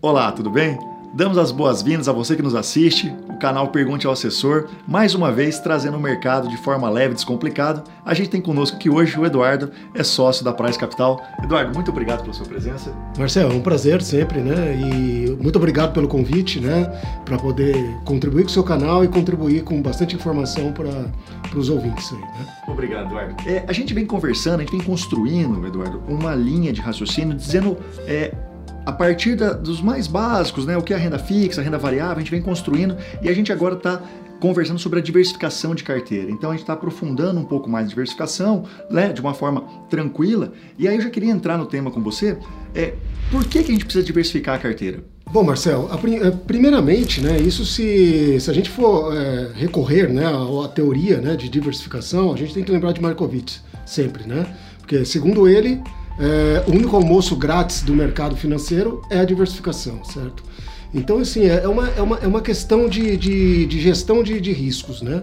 Olá, tudo bem? Damos as boas-vindas a você que nos assiste, o canal Pergunte ao Assessor, mais uma vez trazendo o mercado de forma leve e descomplicada. A gente tem conosco aqui hoje o Eduardo, é sócio da Price Capital. Eduardo, muito obrigado pela sua presença. Marcelo, é um prazer sempre, né? E muito obrigado pelo convite, né? Para poder contribuir com o seu canal e contribuir com bastante informação para os ouvintes aí, né? Obrigado, Eduardo. É, a gente vem conversando, a gente vem construindo, Eduardo, uma linha de raciocínio dizendo é, a partir da, dos mais básicos, né, o que é a renda fixa, a renda variável, a gente vem construindo e a gente agora está conversando sobre a diversificação de carteira. Então a gente está aprofundando um pouco mais a diversificação, né, de uma forma tranquila. E aí eu já queria entrar no tema com você. É, por que, que a gente precisa diversificar a carteira? Bom, Marcel, eh, primeiramente, né, isso se, se a gente for é, recorrer né, à, à teoria né, de diversificação, a gente tem que lembrar de Markowitz, sempre, né? Porque, segundo ele, é, o único almoço grátis do mercado financeiro é a diversificação, certo? Então, assim, é, é uma, é uma, é uma questão de, de, de gestão de, de riscos, né?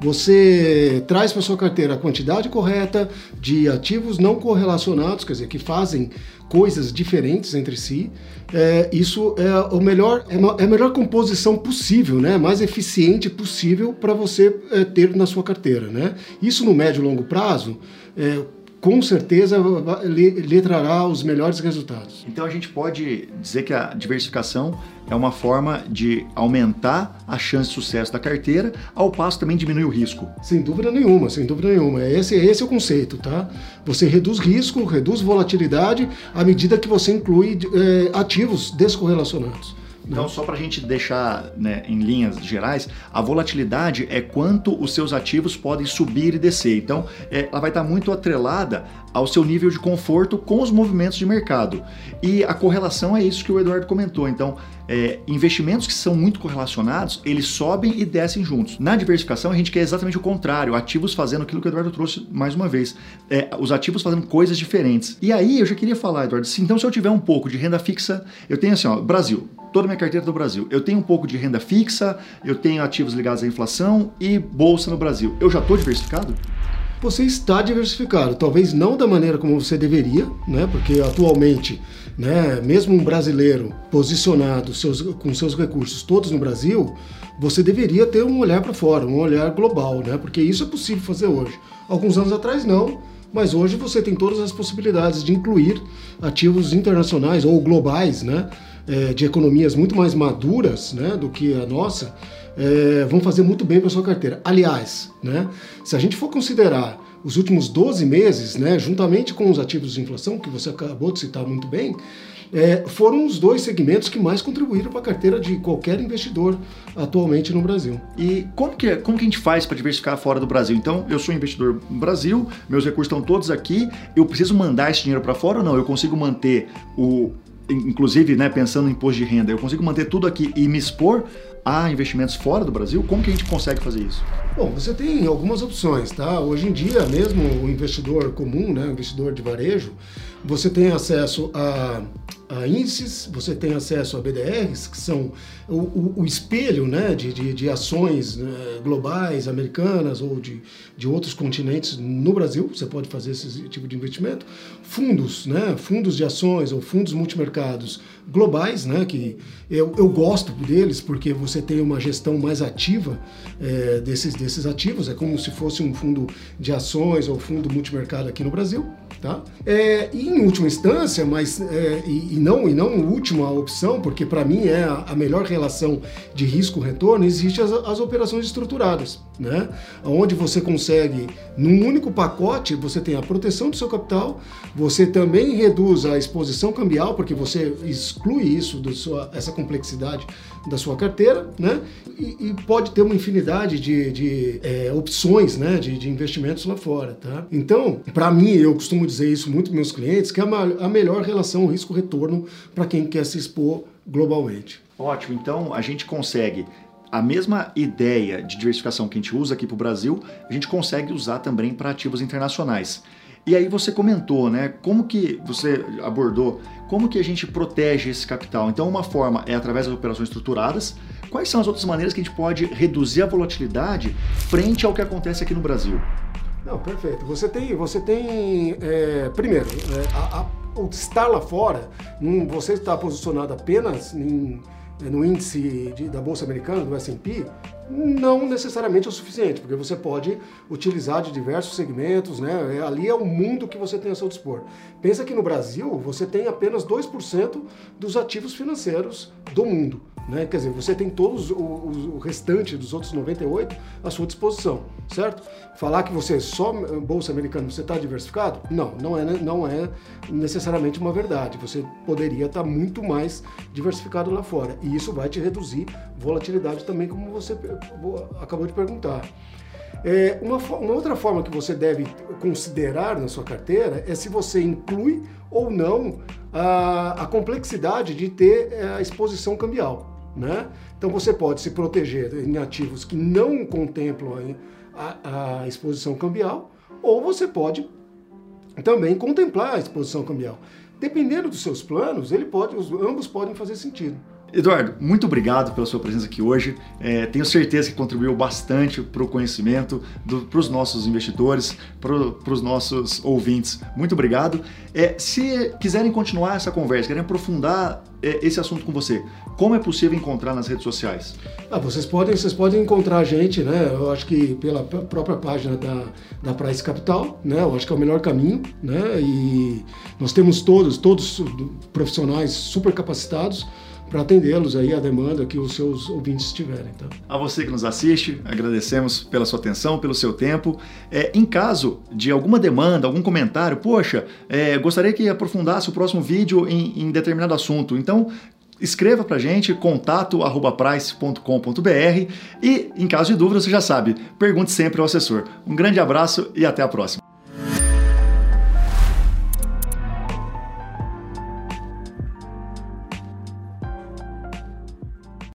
Você traz para sua carteira a quantidade correta de ativos não correlacionados, quer dizer, que fazem coisas diferentes entre si. É, isso é o melhor, é, é a melhor composição possível, né? Mais eficiente possível para você é, ter na sua carteira, né? Isso no médio e longo prazo, é, com certeza lhe, lhe trará os melhores resultados. Então a gente pode dizer que a diversificação é uma forma de aumentar a chance de sucesso da carteira, ao passo também diminuir o risco. Sem dúvida nenhuma, sem dúvida nenhuma. Esse, esse é o conceito, tá? Você reduz risco, reduz volatilidade à medida que você inclui é, ativos descorrelacionados. Então, só para a gente deixar né, em linhas gerais, a volatilidade é quanto os seus ativos podem subir e descer. Então, é, ela vai estar muito atrelada ao seu nível de conforto com os movimentos de mercado. E a correlação é isso que o Eduardo comentou. Então, é, investimentos que são muito correlacionados, eles sobem e descem juntos. Na diversificação, a gente quer exatamente o contrário, ativos fazendo aquilo que o Eduardo trouxe mais uma vez. É, os ativos fazendo coisas diferentes. E aí, eu já queria falar, Eduardo, se, então se eu tiver um pouco de renda fixa, eu tenho assim, ó, Brasil, toda a minha carteira do Brasil. Eu tenho um pouco de renda fixa, eu tenho ativos ligados à inflação e bolsa no Brasil. Eu já estou diversificado? Você está diversificado, talvez não da maneira como você deveria, né? Porque atualmente, né, mesmo um brasileiro posicionado seus, com seus recursos todos no Brasil, você deveria ter um olhar para fora, um olhar global, né? Porque isso é possível fazer hoje. Alguns anos atrás não mas hoje você tem todas as possibilidades de incluir ativos internacionais ou globais, né, é, de economias muito mais maduras né, do que a nossa, é, vão fazer muito bem para sua carteira. Aliás, né, se a gente for considerar os últimos 12 meses, né, juntamente com os ativos de inflação, que você acabou de citar muito bem, é, foram os dois segmentos que mais contribuíram para a carteira de qualquer investidor atualmente no Brasil. E como que, como que a gente faz para diversificar fora do Brasil? Então, eu sou investidor no Brasil, meus recursos estão todos aqui, eu preciso mandar esse dinheiro para fora ou não? Eu consigo manter o. Inclusive, né, pensando em imposto de renda, eu consigo manter tudo aqui e me expor a investimentos fora do Brasil? Como que a gente consegue fazer isso? Bom, você tem algumas opções, tá? Hoje em dia, mesmo o investidor comum, né, o investidor de varejo, você tem acesso a a índices, você tem acesso a BDRs, que são o, o, o espelho né, de, de, de ações né, globais, americanas ou de, de outros continentes no Brasil, você pode fazer esse tipo de investimento. Fundos, né, fundos de ações ou fundos multimercados globais, né, que eu, eu gosto deles porque você tem uma gestão mais ativa é, desses, desses ativos, é como se fosse um fundo de ações ou fundo multimercado aqui no Brasil. Tá? É, e em última instância, mas é, e, e, não e não última opção, porque para mim é a, melhor relação de risco-retorno, existe as, as, operações estruturadas, né? Onde você consegue, num único pacote, você tem a proteção do seu capital, você também reduz a exposição cambial, porque você exclui isso, do sua, essa complexidade da sua carteira, né? E, e pode ter uma infinidade de, de é, opções, né? De, de, investimentos lá fora, tá? Então, para mim, eu costumo dizer isso muito para meus clientes, que é a, a melhor relação risco-retorno para quem quer se expor globalmente. Ótimo, então a gente consegue a mesma ideia de diversificação que a gente usa aqui para o Brasil, a gente consegue usar também para ativos internacionais. E aí você comentou, né? Como que você abordou, como que a gente protege esse capital? Então, uma forma é através das operações estruturadas. Quais são as outras maneiras que a gente pode reduzir a volatilidade frente ao que acontece aqui no Brasil? Não, perfeito. Você tem, você tem é, primeiro, é, a, a estar lá fora, você está posicionado apenas em, no índice de, da Bolsa Americana, do S&P, não necessariamente é o suficiente, porque você pode utilizar de diversos segmentos, né? É, ali é o mundo que você tem a seu dispor. Pensa que no Brasil você tem apenas 2% dos ativos financeiros do mundo. Né? Quer dizer, você tem todos o, restante dos outros 98 à sua disposição, certo? Falar que você é só bolsa americana, você está diversificado? Não, não é, não é necessariamente uma verdade. Você poderia estar tá muito mais diversificado lá fora. E isso vai te reduzir volatilidade também, como você acabou de perguntar. É, uma, uma, outra forma que você deve considerar na sua carteira é se você inclui ou não a, a complexidade de ter é, a exposição cambial. Né? Então você pode se proteger em ativos que não contemplam a, a exposição cambial, ou você pode também contemplar a exposição cambial. Dependendo dos seus planos, ele pode, os, ambos podem fazer sentido. Eduardo, muito obrigado pela sua presença aqui hoje. É, tenho certeza que contribuiu bastante para o conhecimento, para os nossos investidores, para os nossos ouvintes. Muito obrigado. É, se quiserem continuar essa conversa, querem aprofundar é, esse assunto com você, como é possível encontrar nas redes sociais? Ah, vocês, podem, vocês podem encontrar a gente, né? Eu acho que pela própria página da, da Price Capital, né? Eu acho que é o melhor caminho, né? E nós temos todos, todos profissionais super capacitados para atendê-los aí a demanda que os seus ouvintes tiverem. Tá? A você que nos assiste, agradecemos pela sua atenção, pelo seu tempo. É, em caso de alguma demanda, algum comentário, poxa, é, gostaria que aprofundasse o próximo vídeo em, em determinado assunto. Então, escreva para gente, contato price.com.br e, em caso de dúvida, você já sabe, pergunte sempre ao assessor. Um grande abraço e até a próxima.